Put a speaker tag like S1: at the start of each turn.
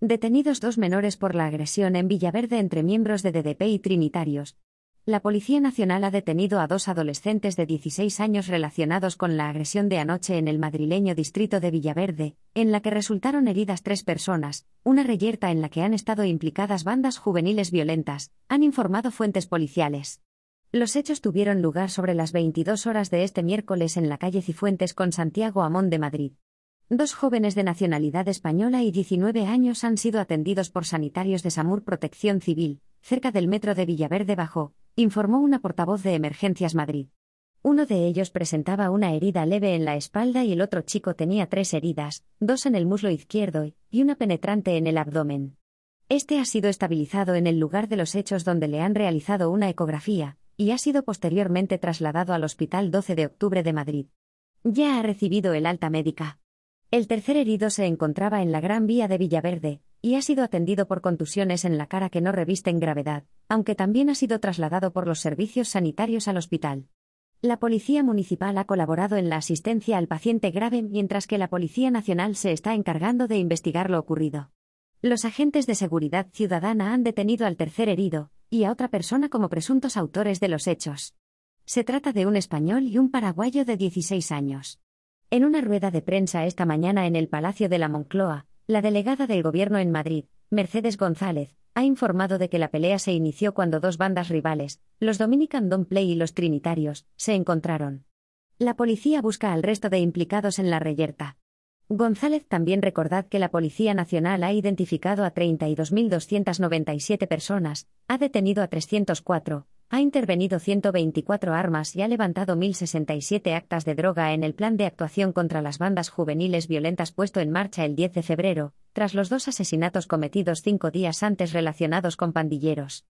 S1: Detenidos dos menores por la agresión en Villaverde entre miembros de DDP y Trinitarios. La Policía Nacional ha detenido a dos adolescentes de 16 años relacionados con la agresión de anoche en el madrileño distrito de Villaverde, en la que resultaron heridas tres personas, una reyerta en la que han estado implicadas bandas juveniles violentas, han informado fuentes policiales. Los hechos tuvieron lugar sobre las 22 horas de este miércoles en la calle Cifuentes con Santiago Amón de Madrid. Dos jóvenes de nacionalidad española y 19 años han sido atendidos por sanitarios de SAMUR Protección Civil, cerca del metro de Villaverde Bajo, informó una portavoz de Emergencias Madrid. Uno de ellos presentaba una herida leve en la espalda y el otro chico tenía tres heridas, dos en el muslo izquierdo y una penetrante en el abdomen. Este ha sido estabilizado en el lugar de los hechos donde le han realizado una ecografía, y ha sido posteriormente trasladado al Hospital 12 de Octubre de Madrid. Ya ha recibido el alta médica. El tercer herido se encontraba en la Gran Vía de Villaverde, y ha sido atendido por contusiones en la cara que no revisten gravedad, aunque también ha sido trasladado por los servicios sanitarios al hospital. La Policía Municipal ha colaborado en la asistencia al paciente grave mientras que la Policía Nacional se está encargando de investigar lo ocurrido. Los agentes de seguridad ciudadana han detenido al tercer herido, y a otra persona como presuntos autores de los hechos. Se trata de un español y un paraguayo de 16 años. En una rueda de prensa esta mañana en el Palacio de la Moncloa, la delegada del Gobierno en Madrid, Mercedes González, ha informado de que la pelea se inició cuando dos bandas rivales, los Dominican Don't Play y los Trinitarios, se encontraron. La policía busca al resto de implicados en la reyerta. González también recordad que la Policía Nacional ha identificado a 32.297 personas, ha detenido a 304, ha intervenido 124 armas y ha levantado 1.067 actas de droga en el plan de actuación contra las bandas juveniles violentas puesto en marcha el 10 de febrero, tras los dos asesinatos cometidos cinco días antes relacionados con pandilleros.